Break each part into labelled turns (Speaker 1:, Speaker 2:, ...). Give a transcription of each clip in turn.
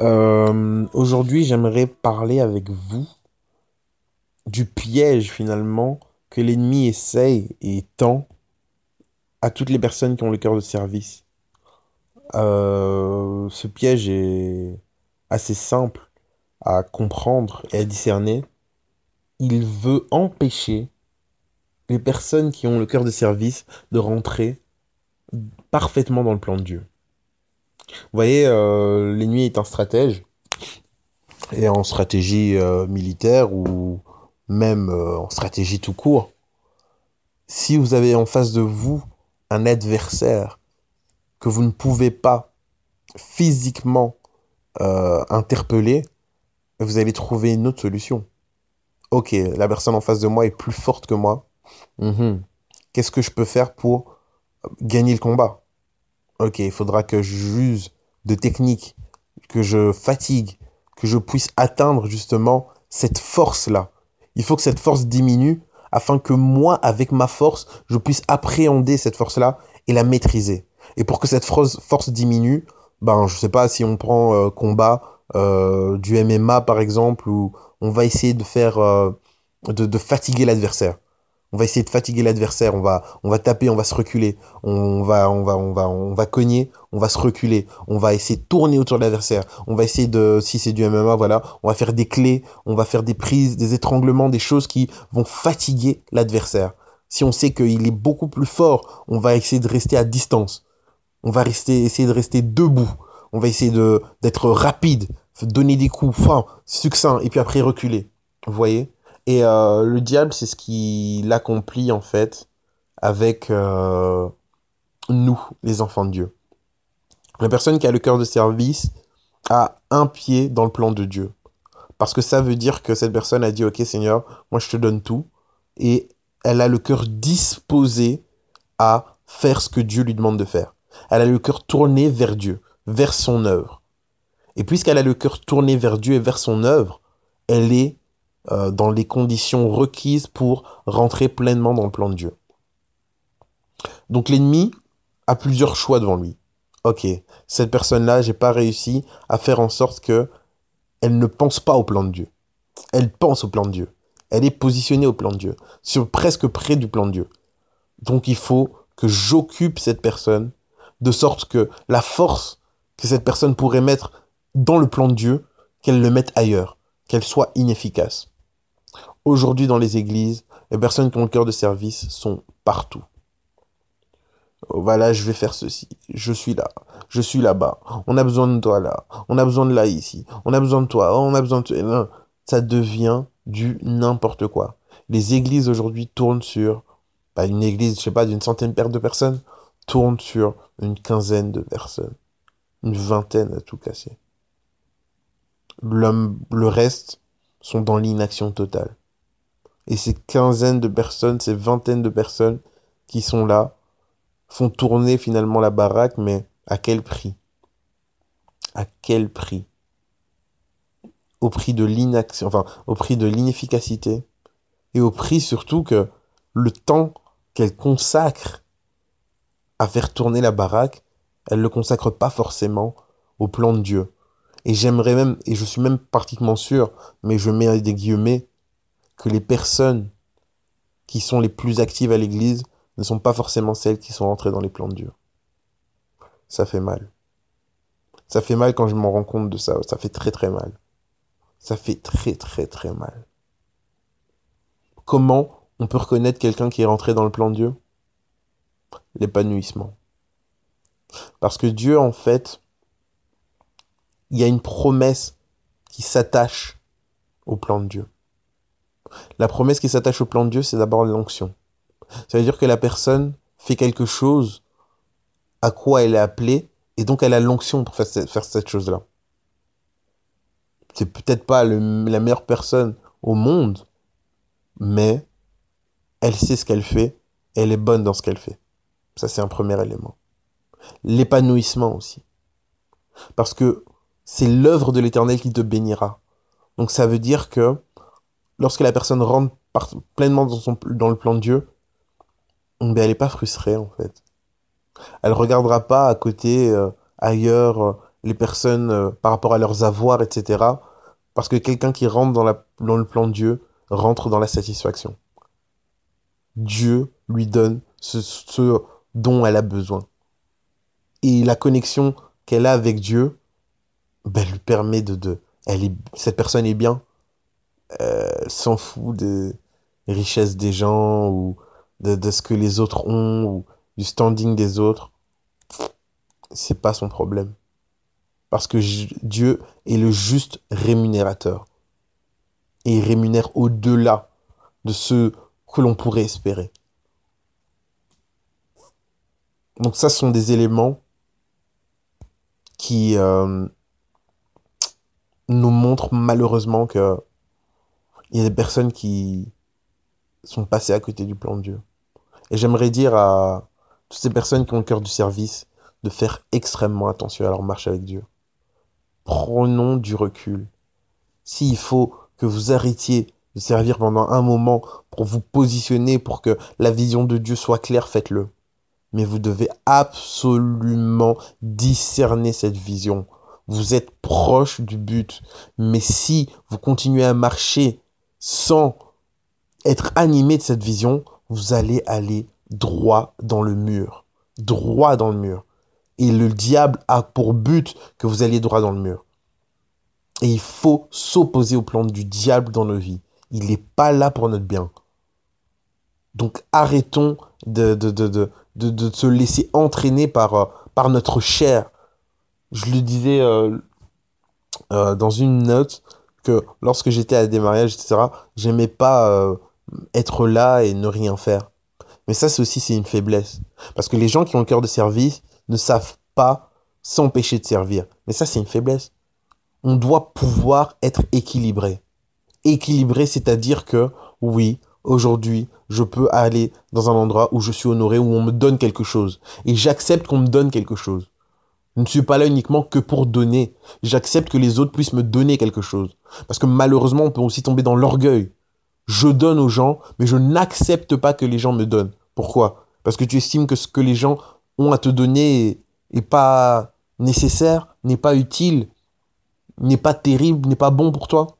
Speaker 1: Euh, Aujourd'hui, j'aimerais parler avec vous du piège finalement que l'ennemi essaye et tend à toutes les personnes qui ont le cœur de service. Euh, ce piège est assez simple à comprendre et à discerner. Il veut empêcher les personnes qui ont le cœur de service de rentrer parfaitement dans le plan de Dieu. Vous voyez, euh, l'ennemi est un stratège, et en stratégie euh, militaire ou même euh, en stratégie tout court. Si vous avez en face de vous un adversaire que vous ne pouvez pas physiquement interpeller, vous allez trouver une autre solution. Ok, la personne en face de moi est plus forte que moi. Mhm. Qu'est-ce que je peux faire pour gagner le combat? Ok, il faudra que j'use de techniques, que je fatigue, que je puisse atteindre justement cette force-là. Il faut que cette force diminue afin que moi, avec ma force, je puisse appréhender cette force-là et la maîtriser. Et pour que cette force, diminue, ben, je sais pas si on prend euh, combat euh, du MMA par exemple, où on va essayer de faire, euh, de fatiguer l'adversaire. On va essayer de fatiguer l'adversaire, on va, on va taper, on va se reculer, on va, on va, on va, on va cogner, on va se reculer, on va essayer de tourner autour de l'adversaire, on va essayer de, si c'est du MMA, voilà, on va faire des clés, on va faire des prises, des étranglements, des choses qui vont fatiguer l'adversaire. Si on sait qu'il est beaucoup plus fort, on va essayer de rester à distance. On va rester, essayer de rester debout. On va essayer de, d'être rapide, donner des coups, fin, succinct, et puis après reculer. Vous voyez? Et euh, le diable, c'est ce qu'il accomplit en fait avec euh, nous, les enfants de Dieu. La personne qui a le cœur de service a un pied dans le plan de Dieu. Parce que ça veut dire que cette personne a dit, ok Seigneur, moi je te donne tout. Et elle a le cœur disposé à faire ce que Dieu lui demande de faire. Elle a le cœur tourné vers Dieu, vers son œuvre. Et puisqu'elle a le cœur tourné vers Dieu et vers son œuvre, elle est euh, dans les conditions requises pour rentrer pleinement dans le plan de Dieu. Donc l'ennemi a plusieurs choix devant lui. Ok, cette personne-là, j'ai pas réussi à faire en sorte que elle ne pense pas au plan de Dieu. Elle pense au plan de Dieu. Elle est positionnée au plan de Dieu, sur presque près du plan de Dieu. Donc il faut que j'occupe cette personne de sorte que la force que cette personne pourrait mettre dans le plan de Dieu, qu'elle le mette ailleurs, qu'elle soit inefficace. Aujourd'hui, dans les églises, les personnes qui ont le cœur de service sont partout. Voilà, je vais faire ceci. Je suis là. Je suis là-bas. On a besoin de toi là. On a besoin de là ici. On a besoin de toi. Oh, on a besoin de toi. Ça devient du n'importe quoi. Les églises aujourd'hui tournent sur, pas une église, je sais pas, d'une centaine de personnes, tournent sur une quinzaine de personnes. Une vingtaine à tout casser. Le reste sont dans l'inaction totale. Et ces quinzaines de personnes, ces vingtaines de personnes qui sont là, font tourner finalement la baraque, mais à quel prix? À quel prix? Au prix de l'inaction, enfin, au prix de l'inefficacité, et au prix surtout que le temps qu'elle consacre à faire tourner la baraque, elle ne le consacre pas forcément au plan de Dieu. Et j'aimerais même, et je suis même pratiquement sûr, mais je mets des guillemets, que les personnes qui sont les plus actives à l'église ne sont pas forcément celles qui sont rentrées dans les plans de Dieu. Ça fait mal. Ça fait mal quand je m'en rends compte de ça. Ça fait très très mal. Ça fait très très très mal. Comment on peut reconnaître quelqu'un qui est rentré dans le plan de Dieu? L'épanouissement. Parce que Dieu, en fait, il y a une promesse qui s'attache au plan de Dieu. La promesse qui s'attache au plan de Dieu, c'est d'abord l'onction. Ça veut dire que la personne fait quelque chose à quoi elle est appelée, et donc elle a l'onction pour faire cette, chose-là. c'est peut-être pas la meilleure personne au monde, mais elle sait ce qu'elle fait, elle est bonne dans ce qu'elle fait. Ça, c'est un premier élément. L'épanouissement aussi. Parce que c'est l'œuvre de l'Éternel qui te bénira. Donc ça veut dire que lorsque la personne rentre pleinement dans, le plan de Dieu, ben, elle n'est pas frustrée en fait. Elle regardera pas à côté, euh, ailleurs, euh, les personnes euh, par rapport à leurs avoirs, etc. Parce que quelqu'un qui rentre dans, le plan de Dieu rentre dans la satisfaction. Dieu lui donne ce, dont elle a besoin. Et la connexion qu'elle a avec Dieu ben, lui permet de... cette personne est bien. Euh, s'en fout des richesses des gens ou de, ce que les autres ont ou du standing des autres. C'est pas son problème. Parce que Dieu est le juste rémunérateur. Et il rémunère au-delà de ce que l'on pourrait espérer. Donc ça, ce sont des éléments qui euh, nous montrent malheureusement que il y a des personnes qui sont passées à côté du plan de Dieu. Et j'aimerais dire à toutes ces personnes qui ont le cœur du service de faire extrêmement attention à leur marche avec Dieu. Prenons du recul. S'il faut que vous arrêtiez de servir pendant un moment pour vous positionner, pour que la vision de Dieu soit claire, faites-le. Mais vous devez absolument discerner cette vision. Vous êtes proche du but. Mais si vous continuez à marcher sans être animé de cette vision, vous allez aller droit dans le mur. Droit dans le mur. Et le diable a pour but que vous alliez droit dans le mur. Et il faut s'opposer au plan du diable dans nos vies. Il n'est pas là pour notre bien. Donc arrêtons de, de, de, de, se laisser entraîner par, euh, par notre chair. Je le disais euh, euh, dans une note que lorsque j'étais à des mariages, etc., j'aimais pas être là et ne rien faire. Mais ça, c'est aussi c'est une faiblesse. Parce que les gens qui ont le cœur de service ne savent pas s'empêcher de servir. Mais ça, c'est une faiblesse. On doit pouvoir être équilibré. Équilibré, c'est-à-dire que oui, aujourd'hui, je peux aller dans un endroit où je suis honoré, où on me donne quelque chose. Et j'accepte qu'on me donne quelque chose. Je ne suis pas là uniquement que pour donner. J'accepte que les autres puissent me donner quelque chose. Parce que malheureusement, on peut aussi tomber dans l'orgueil. Je donne aux gens, mais je n'accepte pas que les gens me donnent. Pourquoi? Parce que tu estimes que ce que les gens ont à te donner n'est pas nécessaire, n'est pas utile, n'est pas terrible, n'est pas bon pour toi.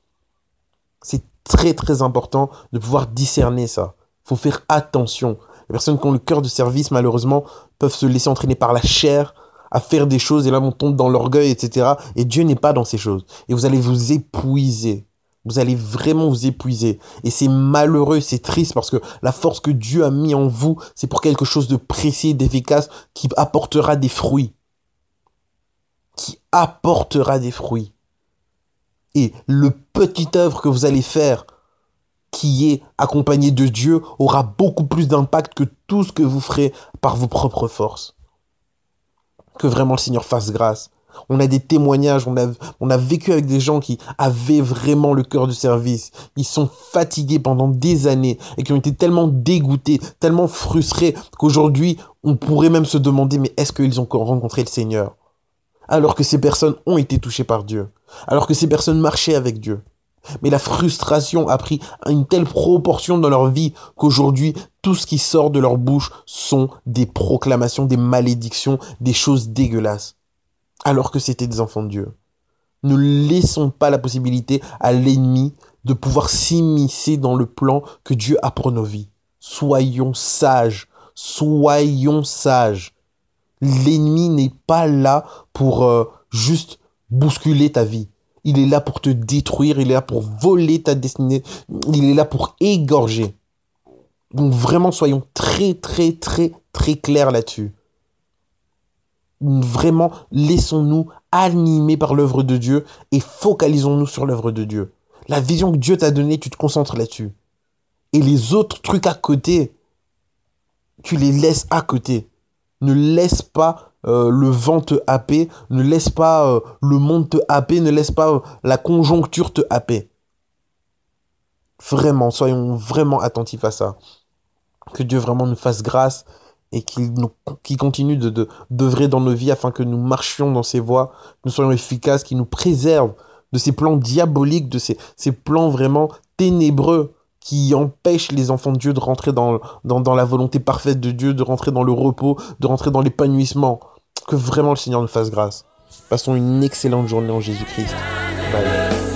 Speaker 1: C'est très très important de pouvoir discerner ça. Il faut faire attention. Les personnes qui ont le cœur de service, malheureusement, peuvent se laisser entraîner par la chair à faire des choses et là on tombe dans l'orgueil, etc. Et Dieu n'est pas dans ces choses. Et vous allez vous épuiser. Vous allez vraiment vous épuiser. Et c'est malheureux, c'est triste parce que la force que Dieu a mis en vous, c'est pour quelque chose de précis, d'efficace, qui apportera des fruits. Qui apportera des fruits. Et le petit œuvre que vous allez faire, qui est accompagné de Dieu, aura beaucoup plus d'impact que tout ce que vous ferez par vos propres forces. Que vraiment le Seigneur fasse grâce. On a des témoignages, on a, vécu avec des gens qui avaient vraiment le cœur du service. Ils sont fatigués pendant des années et qui ont été tellement dégoûtés, tellement frustrés qu'aujourd'hui, on pourrait même se demander, mais est-ce qu'ils ont rencontré le Seigneur? Alors que ces personnes ont été touchées par Dieu. Alors que ces personnes marchaient avec Dieu. Mais la frustration a pris une telle proportion dans leur vie qu'aujourd'hui, tout ce qui sort de leur bouche sont des proclamations, des malédictions, des choses dégueulasses alors que c'était des enfants de Dieu. Ne laissons pas la possibilité à l'ennemi de pouvoir s'immiscer dans le plan que Dieu a pour nos vies. Soyons sages, soyons sages. L'ennemi n'est pas là pour euh, juste bousculer ta vie. Il est là pour te détruire, il est là pour voler ta destinée, il est là pour égorger. Donc vraiment, soyons très, très, très, très clairs là-dessus vraiment laissons-nous animer par l'œuvre de Dieu et focalisons-nous sur l'œuvre de Dieu. La vision que Dieu t'a donnée, tu te concentres là-dessus. Et les autres trucs à côté, tu les laisses à côté. Ne laisse pas euh, le vent te happer, ne laisse pas euh, le monde te happer, ne laisse pas euh, la conjoncture te happer. Vraiment, soyons vraiment attentifs à ça. Que Dieu vraiment nous fasse grâce et qu'il continue de d'œuvrer dans nos vies afin que nous marchions dans ses voies, que nous soyons efficaces, qu'il nous préserve de ces plans diaboliques, de ces, ces plans vraiment ténébreux qui empêchent les enfants de Dieu de rentrer dans la volonté parfaite de Dieu, de rentrer dans le repos, de rentrer dans l'épanouissement. Que vraiment le Seigneur nous fasse grâce. Passons une excellente journée en Jésus-Christ. Bye.